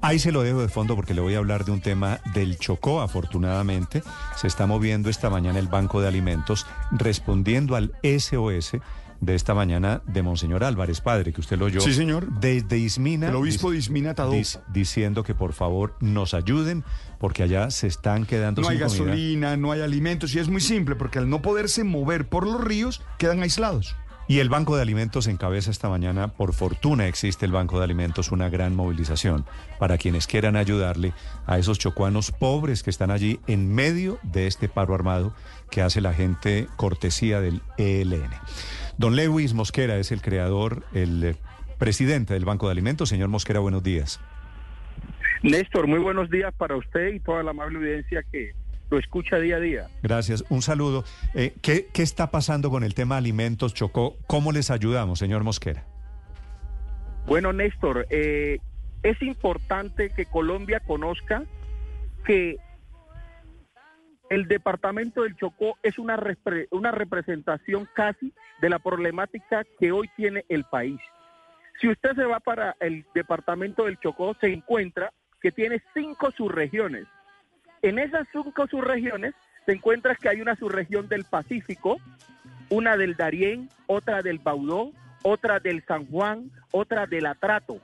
Ahí se lo dejo de fondo porque le voy a hablar de un tema del Chocó. Afortunadamente, se está moviendo esta mañana el Banco de Alimentos respondiendo al SOS de esta mañana de Monseñor Álvarez, padre, que usted lo oyó. Sí, señor. Desde Ismina. El obispo de Ismina Tadó. dic- diciendo que por favor nos ayuden porque allá se están quedando No hay sin comida. gasolina, no hay alimentos y es muy simple porque al no poderse mover por los ríos quedan aislados. Y el Banco de Alimentos encabeza esta mañana, por fortuna existe el Banco de Alimentos, una gran movilización para quienes quieran ayudarle a esos chocuanos pobres que están allí en medio de este paro armado que hace la gente cortesía del ELN. Don Lewis Mosquera es el creador, el presidente del Banco de Alimentos. Señor Mosquera, buenos días. Néstor, muy buenos días para usted y toda la amable audiencia que lo escucha día a día. Gracias. Un saludo. Eh, ¿qué, ¿Qué está pasando con el tema alimentos, Chocó? ¿Cómo les ayudamos, señor Mosquera? Bueno, Néstor, eh, es importante que Colombia conozca que el departamento del Chocó es una, repre- una representación casi de la problemática que hoy tiene el país. Si usted se va para el departamento del Chocó, se encuentra que tiene cinco subregiones. En esas cinco subregiones se encuentra que hay una subregión del Pacífico, una del Darién, otra del Baudó, otra del San Juan, otra del Atrato.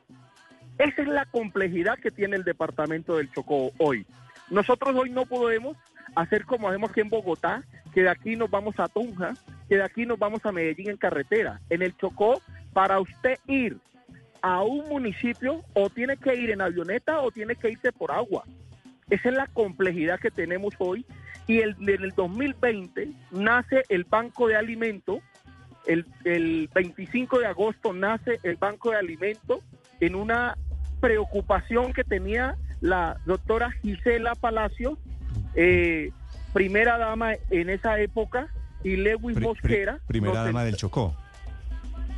Esa es la complejidad que tiene el departamento del Chocó hoy. Nosotros hoy no podemos hacer como hacemos aquí en Bogotá, que de aquí nos vamos a Tunja, que de aquí nos vamos a Medellín en carretera. En el Chocó, para usted ir a un municipio, o tiene que ir en avioneta o tiene que irse por agua. Esa es la complejidad que tenemos hoy. Y el, en el 2020 nace el Banco de Alimentos. El, el 25 de agosto nace el Banco de Alimentos en una preocupación que tenía la doctora Gisela Palacio, eh, primera dama en esa época, y Lewis Mosquera. primera dama del Chocó.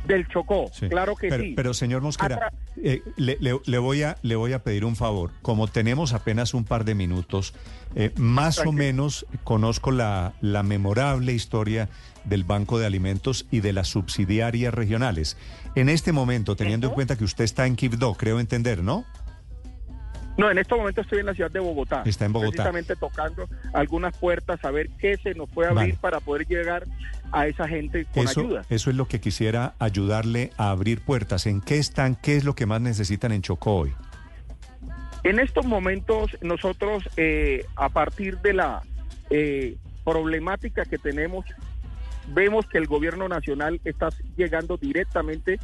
Del Chocó, Sí. claro que pero, sí. Pero señor Mosquera, eh, le, le- le voy a, le voy a pedir un favor. Como tenemos apenas un par de minutos, eh, más o menos conozco la, la memorable historia del Banco de Alimentos y de las subsidiarias regionales. En este momento, teniendo en cuenta que usted está en Quibdó, creo entender, ¿no? No, en este momento estoy en la ciudad de Bogotá. Está en Bogotá. Precisamente tocando algunas puertas a ver qué se nos puede abrir Vale. para poder llegar a esa gente con Eso, ayuda. eso es lo que quisiera ayudarle a abrir puertas. ¿En qué están? ¿Qué es lo que más necesitan en Chocó hoy? En estos momentos nosotros, eh, a partir de la eh, problemática que tenemos, vemos que el gobierno nacional está llegando directamente,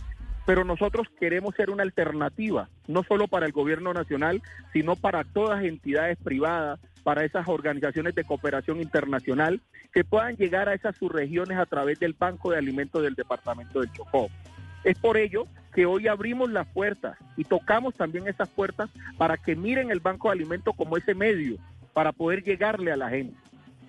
pero nosotros queremos ser una alternativa, no solo para el gobierno nacional, sino para todas entidades privadas, para esas organizaciones de cooperación internacional que puedan llegar a esas subregiones a través del Banco de Alimentos del Departamento del Chocó. Es por ello que hoy abrimos las puertas y tocamos también esas puertas para que miren el Banco de Alimentos como ese medio para poder llegarle a la gente.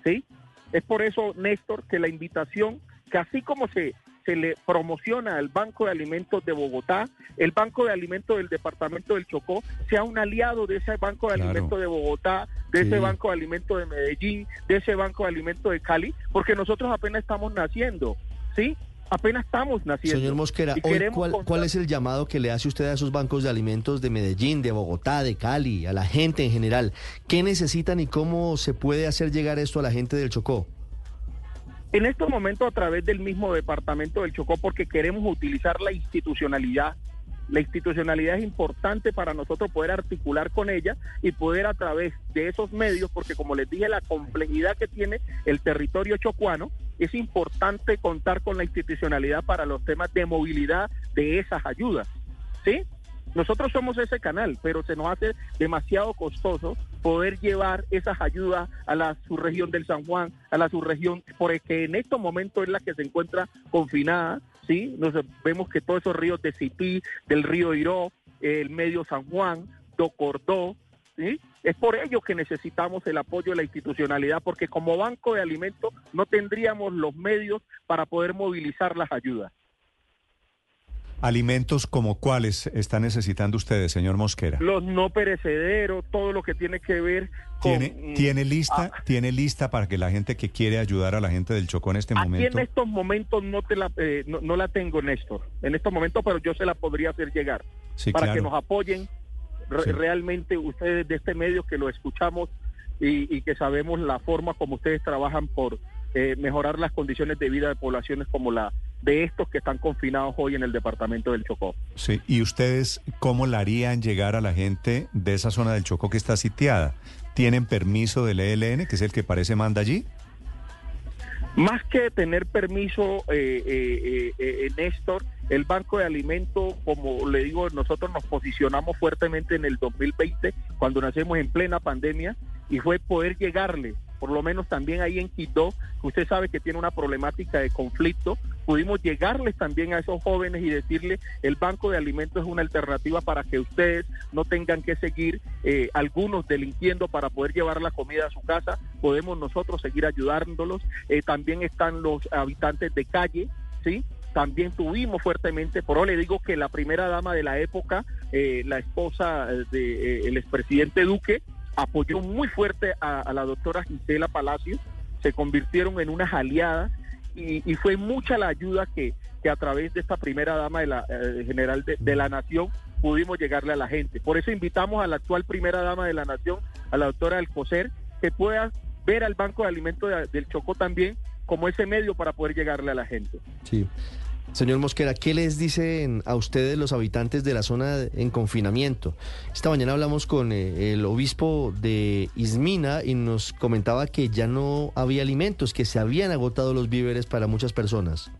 ¿sí? Es por eso, Néstor, que la invitación, que así como se, se le promociona al Banco de Alimentos de Bogotá, el Banco de Alimentos del Departamento del Chocó sea un aliado de ese Banco de Claro. Alimentos de Bogotá, de Sí. ese Banco de Alimentos de Medellín, de ese Banco de Alimentos de Cali, porque nosotros apenas estamos naciendo, ¿sí? Apenas estamos naciendo. Señor Mosquera, hoy, ¿cuál, contar- cuál es el llamado que le hace usted a esos bancos de alimentos de Medellín, de Bogotá, de Cali, a la gente en general? ¿Qué necesitan y cómo se puede hacer llegar esto a la gente del Chocó? En estos momentos a través del mismo departamento del Chocó porque queremos utilizar la institucionalidad. La institucionalidad es importante para nosotros poder articular con ella y poder a través de esos medios, porque como les dije, la complejidad que tiene el territorio chocuano, es importante contar con la institucionalidad para los temas de movilidad de esas ayudas. ¿Sí? Nosotros somos ese canal, pero se nos hace demasiado costoso poder llevar esas ayudas a la subregión del San Juan, a la subregión, porque en estos momentos es la que se encuentra confinada, ¿sí? Nos vemos que todos esos ríos de Cipí, del río Iró, el medio San Juan, Docordó, ¿sí? Es por ello que necesitamos el apoyo de la institucionalidad, porque como banco de alimentos no tendríamos los medios para poder movilizar las ayudas. ¿Alimentos como cuáles están necesitando ustedes, señor Mosquera? Los no perecederos, todo lo que tiene que ver con... ¿Tiene, ¿tiene lista Ah. tiene lista para que la gente que quiere ayudar a la gente del Chocó en este Aquí momento? en estos momentos no, te la, eh, no, no la tengo, Néstor. En estos momentos, pero yo se la podría hacer llegar. Sí, para claro. que nos apoyen re- Sí. realmente ustedes de este medio que lo escuchamos y, y que sabemos la forma como ustedes trabajan por eh, mejorar las condiciones de vida de poblaciones como la de estos que están confinados hoy en el departamento del Chocó. Sí, ¿y ustedes cómo la harían llegar a la gente de esa zona del Chocó que está sitiada? ¿Tienen permiso del ELN, que es el que parece manda allí? Más que tener permiso, eh, eh, eh, eh, Néstor, el Banco de Alimentos, como le digo, nosotros nos posicionamos fuertemente en el 2020, cuando nacemos en plena pandemia, y fue poder llegarle, por lo menos también ahí en Quito, que usted sabe que tiene una problemática de conflicto, pudimos llegarles también a esos jóvenes y decirle, el Banco de Alimentos es una alternativa para que ustedes no tengan que seguir eh, algunos delinquiendo para poder llevar la comida a su casa, podemos nosotros seguir ayudándolos. Eh, también están los habitantes de calle, ¿sí? También tuvimos fuertemente, por eso le digo que la primera dama de la época, eh, la esposa del expresidente Duque, apoyó muy fuerte a, la doctora Gisela Palacios, se convirtieron en unas aliadas y, fue mucha la ayuda que, que a través de esta primera dama de la eh, general de, la nación pudimos llegarle a la gente. Por eso invitamos a la actual primera dama de la nación, a la doctora Alcocer, que pueda ver al Banco de Alimentos de- del Chocó también como ese medio para poder llegarle a la gente. Sí. Señor Mosquera, ¿qué les dicen a ustedes los habitantes de la zona en confinamiento? Esta mañana hablamos con eh, el obispo de Ismina y nos comentaba que ya no había alimentos, que se habían agotado los víveres para muchas personas.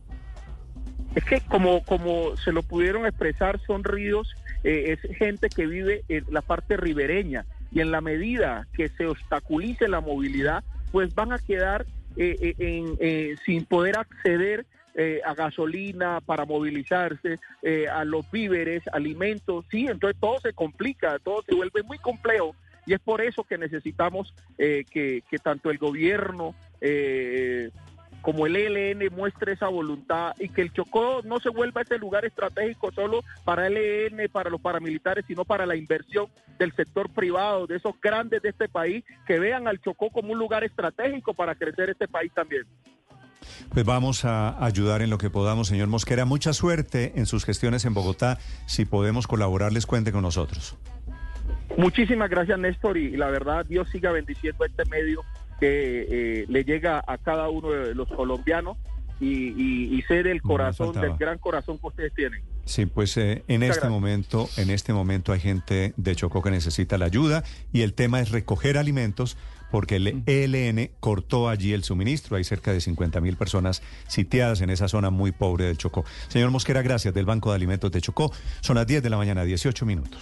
Es que como, como se lo pudieron expresar, son ríos, eh, es gente que vive en la parte ribereña y en la medida que se obstaculice la movilidad, pues van a quedar eh, eh, en, eh, sin poder acceder eh, a gasolina para movilizarse, eh, a los víveres, alimentos, sí, entonces todo se complica, todo se vuelve muy complejo y es por eso que necesitamos eh, que, que tanto el gobierno eh, como el ELN muestre esa voluntad y que el Chocó no se vuelva ese lugar estratégico solo para el ELN, para los paramilitares, sino para la inversión del sector privado, de esos grandes de este país, que vean al Chocó como un lugar estratégico para crecer este país también. Pues vamos a ayudar en lo que podamos, señor Mosquera. Mucha suerte en sus gestiones en Bogotá. Si podemos colaborarles, cuente con nosotros. Muchísimas gracias, Néstor, y, la verdad, Dios siga bendiciendo este medio que eh, le llega a cada uno de los colombianos y, No me corazón, del gran corazón que ustedes tienen. Sí, pues eh, en Muchas este gracias. momento, en este momento hay gente de Chocó que necesita la ayuda y el tema es recoger alimentos porque el ELN cortó allí el suministro. Hay cerca de 50 mil personas sitiadas en esa zona muy pobre del Chocó. Señor Mosquera, gracias del Banco de Alimentos de Chocó. Son las 10 de la mañana, 18 minutos.